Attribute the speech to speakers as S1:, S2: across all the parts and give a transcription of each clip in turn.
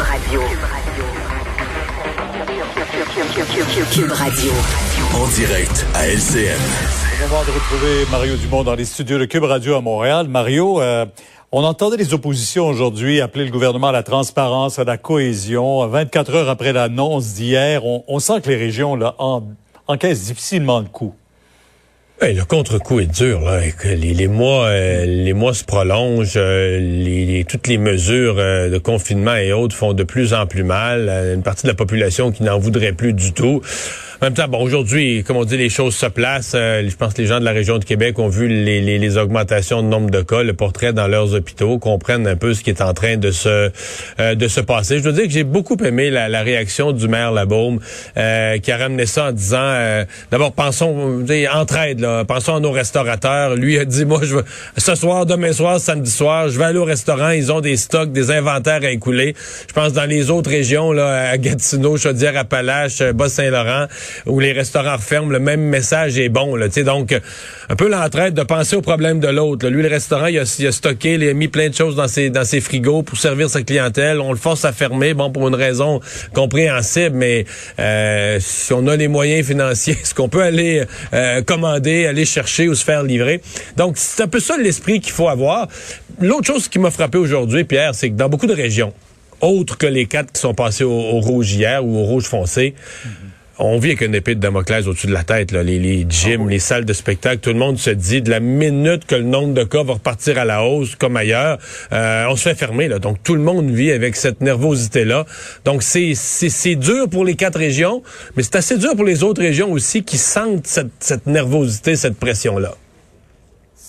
S1: Radio. Cube Radio.
S2: En direct à LCN.
S3: Moment de retrouver Mario Dumont dans les studios de Cube Radio à Montréal. Mario, euh, on entendait les oppositions aujourd'hui appeler le gouvernement à la transparence, à la cohésion. 24 heures après l'annonce d'hier, on, on, sent que les régions là, en, encaissent difficilement le coup.
S4: Hey, le contre-coup est dur. Là. Les, mois, euh, les mois se prolongent. Euh, toutes les mesures euh, de confinement et autres font de plus en plus mal. une partie de la population qui n'en voudrait plus du tout. En même temps, bon, aujourd'hui, comme on dit, les choses se placent. je pense que les gens de la région de Québec ont vu les, les, les, augmentations de nombre de cas, le portrait dans leurs hôpitaux, comprennent un peu ce qui est en train de se de se passer. Je dois dire que j'ai beaucoup aimé la, la, réaction du maire Labaume, qui a ramené ça en disant, d'abord, pensons, entraide, là, pensons à nos restaurateurs. Lui a dit, moi, je veux, ce soir, demain soir, samedi soir, je vais aller au restaurant. Ils ont des stocks, des inventaires à écouler. Je pense dans les autres régions, là, à Gatineau, Chaudière-Appalaches, Bas-Saint-Laurent, où les restaurants referment, le même message est bon. Là, donc, un peu l'entraide de penser aux problèmes de l'autre. Lui, le restaurant, il a, stocké, il a mis plein de choses dans ses, frigos pour servir sa clientèle. On le force à fermer, bon, pour une raison compréhensible, mais euh, si on a les moyens financiers, est-ce qu'on peut aller euh, commander aller chercher ou se faire livrer? Donc, c'est un peu ça l'esprit qu'il faut avoir. L'autre chose qui m'a frappé aujourd'hui, Pierre, c'est que dans beaucoup de régions, autres que les quatre qui sont passés au, rouge hier ou au rouge foncé, on vit avec une épée de Damoclès au-dessus de la tête. Là. Les, les gyms, ah les salles de spectacle, tout le monde se dit de la minute que le nombre de cas va repartir à la hausse, comme ailleurs, euh, on se fait fermer. Là. Donc tout le monde vit avec cette nervosité-là. Donc c'est, c'est, dur pour les quatre régions, mais c'est assez dur pour les autres régions aussi qui sentent cette, cette nervosité, cette pression-là.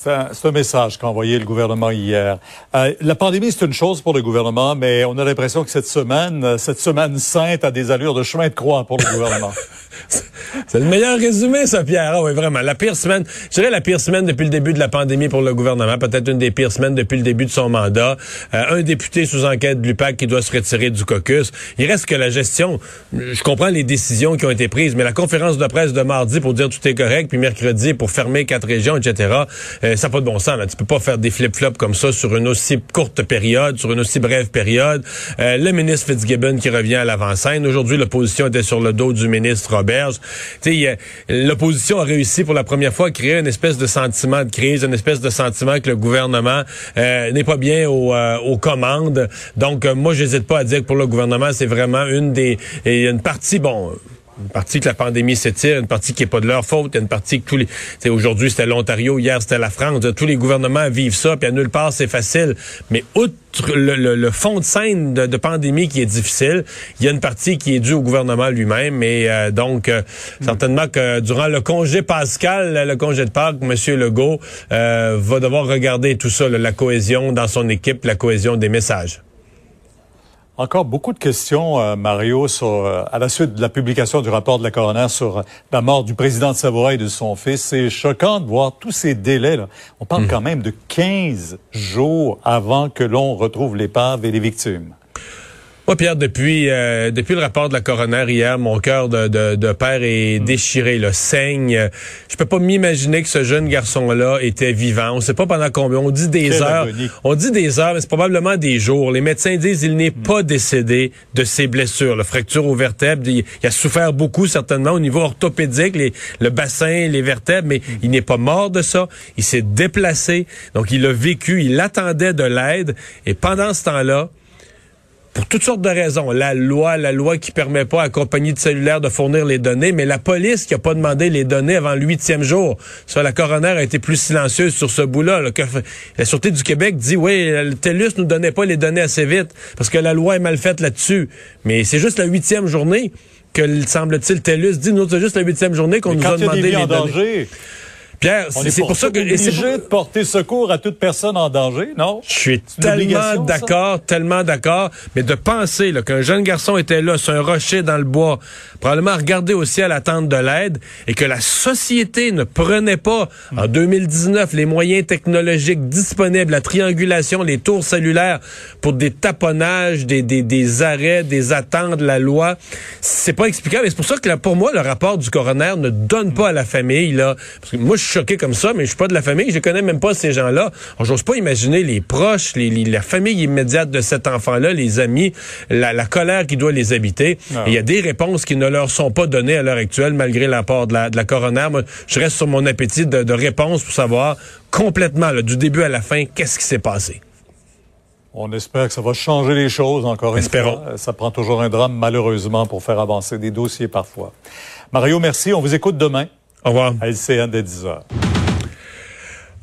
S3: C'est un, message qu'a envoyé le gouvernement hier. Euh, la pandémie, c'est une chose pour le gouvernement, mais on a l'impression que cette semaine, cette semaine sainte a des allures de chemin de croix pour le gouvernement.
S4: C'est le meilleur résumé, ça, Pierre. Ah oui, vraiment. La pire semaine, je dirais la pire semaine depuis le début de la pandémie pour le gouvernement. Peut-être une des pires semaines depuis le début de son mandat. Euh, un député sous enquête de l'UPAC qui doit se retirer du caucus. Il reste que la gestion. Je comprends les décisions qui ont été prises, mais la conférence de presse de mardi pour dire tout est correct, puis mercredi pour fermer quatre régions, etc. Euh, ça n'a pas de bon sens. Là. Tu peux pas faire des flip-flops comme ça sur une aussi courte période, sur une aussi brève période. Euh, le ministre Fitzgibbon qui revient à l'avant-scène. Aujourd'hui, l'opposition était sur le dos du ministre Roberge l'opposition a réussi pour la première fois à créer une espèce de sentiment de crise, une espèce de sentiment que le gouvernement euh, n'est pas bien euh, aux, commandes. Donc, euh, moi, j'hésite pas à dire que pour le gouvernement, c'est vraiment une des... Une partie, bon une partie que la pandémie s'étire, une partie qui est pas de leur faute, une partie que tous les, aujourd'hui c'était l'Ontario, hier c'était la France, tous les gouvernements vivent ça, puis à nulle part c'est facile. Mais outre le, fond de scène de, pandémie qui est difficile, il y a une partie qui est due au gouvernement lui-même, et euh, donc euh, certainement que durant le congé pascal, le congé de Pâques, M. Legault euh, va devoir regarder tout ça, la cohésion dans son équipe, la cohésion des messages.
S3: Encore beaucoup de questions, euh, Mario, sur, euh, à la suite de la publication du rapport de la coroner sur euh, la mort du président de Savoie et de son fils. C'est choquant de voir tous ces délais-là. On parle hmm. quand même de 15 jours avant que l'on retrouve l'épave et les victimes.
S4: Moi, Pierre, depuis euh, depuis le rapport de la coroner hier, mon cœur de, de, de, père est hmm. déchiré, le saigne. Je peux pas m'imaginer que ce jeune garçon-là était vivant. On sait pas pendant combien. On dit des heures. On dit des heures, mais c'est probablement des jours. Les médecins disent qu'il n'est hmm. pas décédé de ses blessures. La fracture aux vertèbres, il, a souffert beaucoup certainement au niveau orthopédique, les, le bassin, les vertèbres, mais hmm. il n'est pas mort de ça. Il s'est déplacé, donc il a vécu. Il attendait de l'aide, et pendant ce temps-là pour toutes sortes de raisons. La loi, la loi qui permet pas à la compagnie de cellulaire de fournir les données, mais la police qui a pas demandé les données avant le huitième jour. Ça, la coroner a été plus silencieuse sur ce bout-là. La Sûreté du Québec dit, oui, le TELUS nous donnait pas les données assez vite parce que la loi est mal faite là-dessus. Mais c'est juste la huitième journée que, semble-t-il, TELUS dit, nous, c'est juste la huitième journée qu'on nous a demandé les données.
S3: Pierre, c'est pour ça que c'est obligé de porter secours à toute personne en danger, non?
S4: Je suis tellement d'accord, tellement d'accord, mais de penser qu'un jeune garçon était là sur un rocher dans le bois, probablement regarder au ciel attendre de l'aide et que la société ne prenait pas en 2019 les moyens technologiques disponibles, la triangulation, les tours cellulaires pour des taponnages, des, des, des arrêts, des attentes de la loi, c'est pas explicable. Et c'est pour ça que pour moi le rapport du coroner ne donne pas à la famille là. Parce que moi je choqué comme ça, mais je suis pas de la famille, je connais même pas ces gens-là. J'ose pas imaginer les proches, les, la famille immédiate de cet enfant-là, les amis, la, la, colère qui doit les habiter. Ah. Il y a des réponses qui ne leur sont pas données à l'heure actuelle, malgré l'apport de la, de la coroner. Moi, je reste sur mon appétit de, de réponses pour savoir complètement, du début à la fin, qu'est-ce qui s'est passé.
S3: On espère que ça va changer les choses encore
S4: Espérons.
S3: une fois. Ça prend toujours un drame, malheureusement, pour faire avancer des dossiers parfois. Mario, merci. On vous écoute demain.
S4: Au revoir.
S3: À LCN dès 10 heures.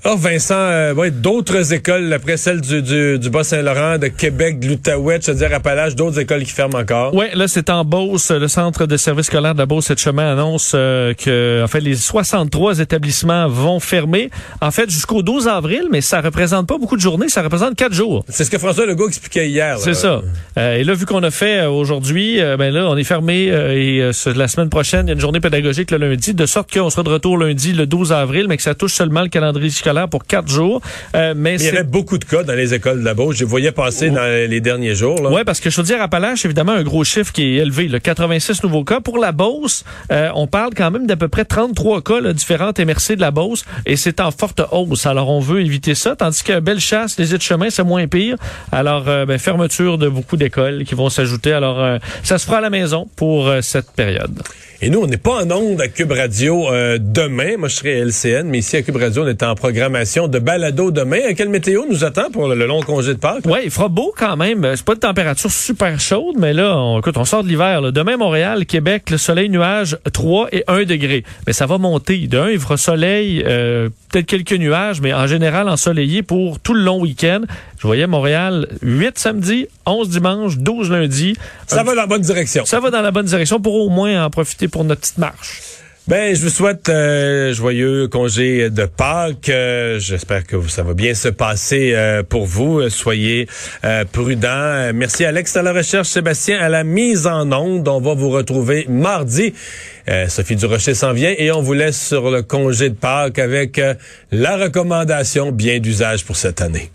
S4: Alors Vincent, euh, d'autres écoles après celle du, du, du Bas-Saint-Laurent, de Québec, de l'Outaouais, je veux dire Appalaches, d'autres écoles qui ferment encore.
S5: Oui, là c'est en Beauce, le centre de services scolaires de la Beauce et de chemin annonce euh, que en fait les 63 établissements vont fermer en fait jusqu'au 12 avril, mais ça représente pas beaucoup de journées, ça représente quatre jours.
S4: C'est ce que François Legault expliquait hier.
S5: C'est ça. Euh, et là vu qu'on a fait aujourd'hui, ben là on est fermé et la semaine prochaine il y a une journée pédagogique le lundi, de sorte qu'on sera de retour lundi le 12 avril, mais que ça touche seulement le calendrier scolaire pour quatre jours.
S4: Euh, mais, il y avait beaucoup de cas dans les écoles de la Beauce. Je les voyais passer dans les derniers jours.
S5: Oui, parce que je veux dire, Appalaches, évidemment, un gros chiffre qui est élevé. Le 86 nouveaux cas. Pour la Beauce, euh, on parle quand même d'à peu près 33 cas là, différents MRC de la Beauce et c'est en forte hausse. Alors, on veut éviter ça. Tandis qu'à Bellechasse, les de chemin, c'est moins pire. Alors, euh, ben, fermeture de beaucoup d'écoles qui vont s'ajouter. Alors, ça se fera à la maison pour cette période.
S4: Et nous, on n'est pas en onde à Cube Radio demain. Moi, je serai LCN, mais ici à Cube Radio, on est en programmation de balado demain. Quelle météo nous attend pour le long congé de Pâques?
S5: Oui, il fera beau quand même. C'est pas de température super chaude, mais là, on, écoute, on sort de l'hiver. Demain, Montréal, Québec, le soleil, nuage, 3 et 1 degré. Mais ça va monter. De 1, il fera soleil, euh, peut-être quelques nuages, mais en général ensoleillé pour tout le long week-end. Je voyais Montréal 8 samedi, 11 dimanche, 12 lundi.
S4: Ça va dans la bonne direction.
S5: Ça va dans la bonne direction pour au moins en profiter pour notre petite marche.
S4: Ben, je vous souhaite euh, joyeux congé de Pâques. Euh, j'espère que ça va bien se passer euh, pour vous. Soyez prudents. Merci Alex à la recherche, Sébastien à la mise en onde. On va vous retrouver mardi. Sophie Durocher s'en vient et on vous laisse sur le congé de Pâques avec la recommandation bien d'usage pour cette année.